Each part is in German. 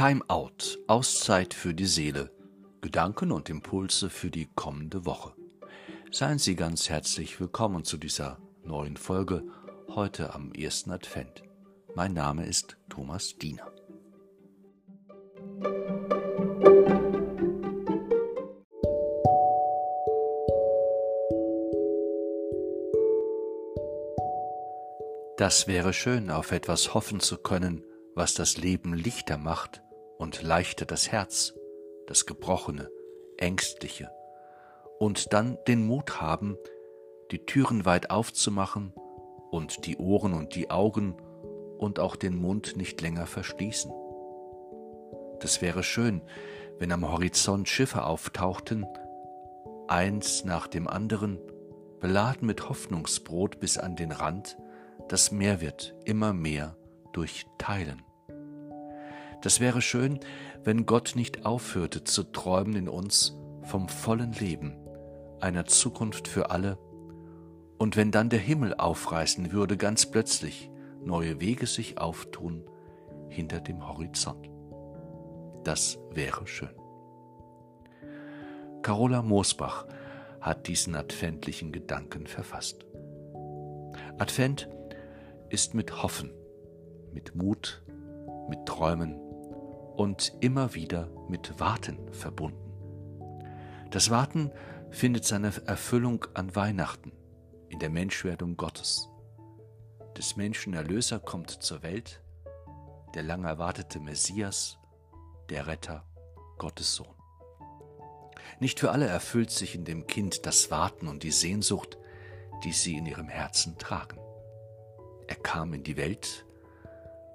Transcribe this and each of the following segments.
Time Out, Auszeit für die Seele, Gedanken und Impulse für die kommende Woche. Seien Sie ganz herzlich willkommen zu dieser neuen Folge heute am ersten Advent. Mein Name ist Thomas Diener. Das wäre schön, auf etwas hoffen zu können, was das Leben lichter macht und leichter das Herz, das Gebrochene, Ängstliche, und dann den Mut haben, die Türen weit aufzumachen und die Ohren und die Augen und auch den Mund nicht länger verschließen. Das wäre schön, wenn am Horizont Schiffe auftauchten, eins nach dem anderen, beladen mit Hoffnungsbrot bis an den Rand, das Meer wird immer mehr durch Teilen. Das wäre schön, wenn Gott nicht aufhörte zu träumen in uns vom vollen Leben, einer Zukunft für alle, und wenn dann der Himmel aufreißen würde, ganz plötzlich neue Wege sich auftun hinter dem Horizont. Das wäre schön. Carola Moosbach hat diesen adventlichen Gedanken verfasst. Advent ist mit Hoffen, mit Mut, mit Träumen und immer wieder mit Warten verbunden. Das Warten findet seine Erfüllung an Weihnachten, in der Menschwerdung Gottes. Des Menschen Erlöser kommt zur Welt, der lang erwartete Messias, der Retter, Gottes Sohn. Nicht für alle erfüllt sich in dem Kind das Warten und die Sehnsucht, die sie in ihrem Herzen tragen. Er kam in die Welt,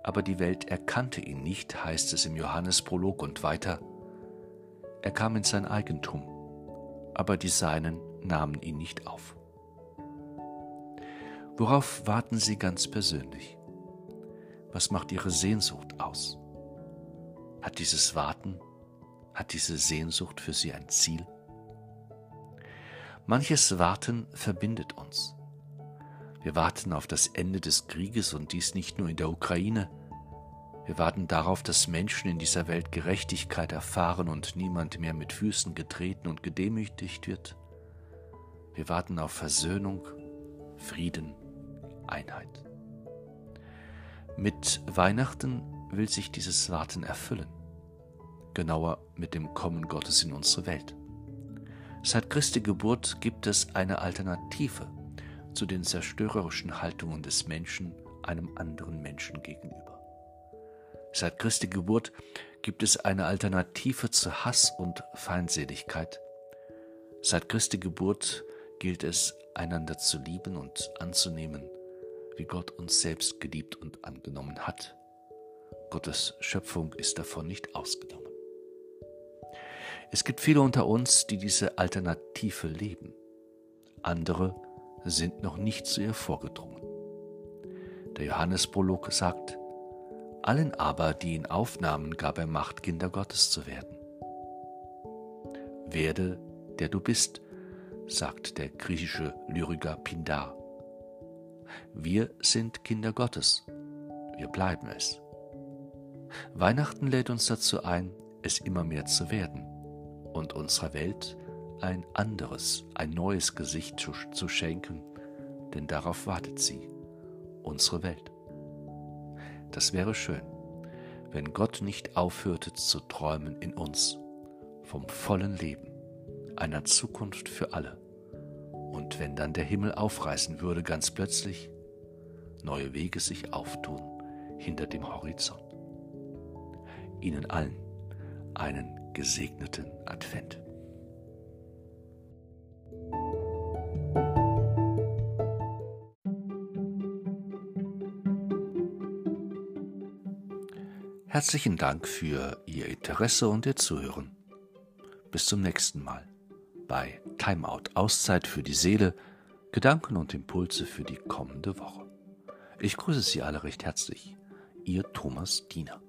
aber die Welt erkannte ihn nicht, heißt es im Johannesprolog und weiter. Er kam in sein Eigentum, aber die Seinen nahmen ihn nicht auf. Worauf warten Sie ganz persönlich? Was macht Ihre Sehnsucht aus? Hat dieses Warten, hat diese Sehnsucht für Sie ein Ziel? Manches Warten verbindet uns. Wir warten auf das Ende des Krieges und dies nicht nur in der Ukraine. Wir warten darauf, dass Menschen in dieser Welt Gerechtigkeit erfahren und niemand mehr mit Füßen getreten und gedemütigt wird. Wir warten auf Versöhnung, Frieden, Einheit. Mit Weihnachten will sich dieses Warten erfüllen, genauer mit dem Kommen Gottes in unsere Welt. Seit Christi Geburt gibt es eine Alternative zu den zerstörerischen Haltungen des Menschen einem anderen Menschen gegenüber. Seit Christi Geburt gibt es eine Alternative zu Hass und Feindseligkeit. Seit Christi Geburt gilt es, einander zu lieben und anzunehmen, wie Gott uns selbst geliebt und angenommen hat. Gottes Schöpfung ist davon nicht ausgenommen. Es gibt viele unter uns, die diese Alternative leben. Andere sind noch nicht zu ihr vorgedrungen. Der Johannesprolog sagt, allen aber, die ihn aufnahmen, gab er Macht, Kinder Gottes zu werden. Werde, der du bist, sagt der griechische Lyriker Pindar. Wir sind Kinder Gottes, wir bleiben es. Weihnachten lädt uns dazu ein, es immer mehr zu werden und unserer Welt ein anderes, ein neues Gesicht zu, zu schenken, denn darauf wartet sie, unsere Welt. Das wäre schön, wenn Gott nicht aufhörte zu träumen in uns vom vollen Leben, einer Zukunft für alle. Und wenn dann der Himmel aufreißen würde, ganz plötzlich, neue Wege sich auftun hinter dem Horizont. Ihnen allen einen gesegneten Advent. Herzlichen Dank für Ihr Interesse und Ihr Zuhören. Bis zum nächsten Mal bei Timeout Auszeit für die Seele, Gedanken und Impulse für die kommende Woche. Ich grüße Sie alle recht herzlich. Ihr Thomas Diener.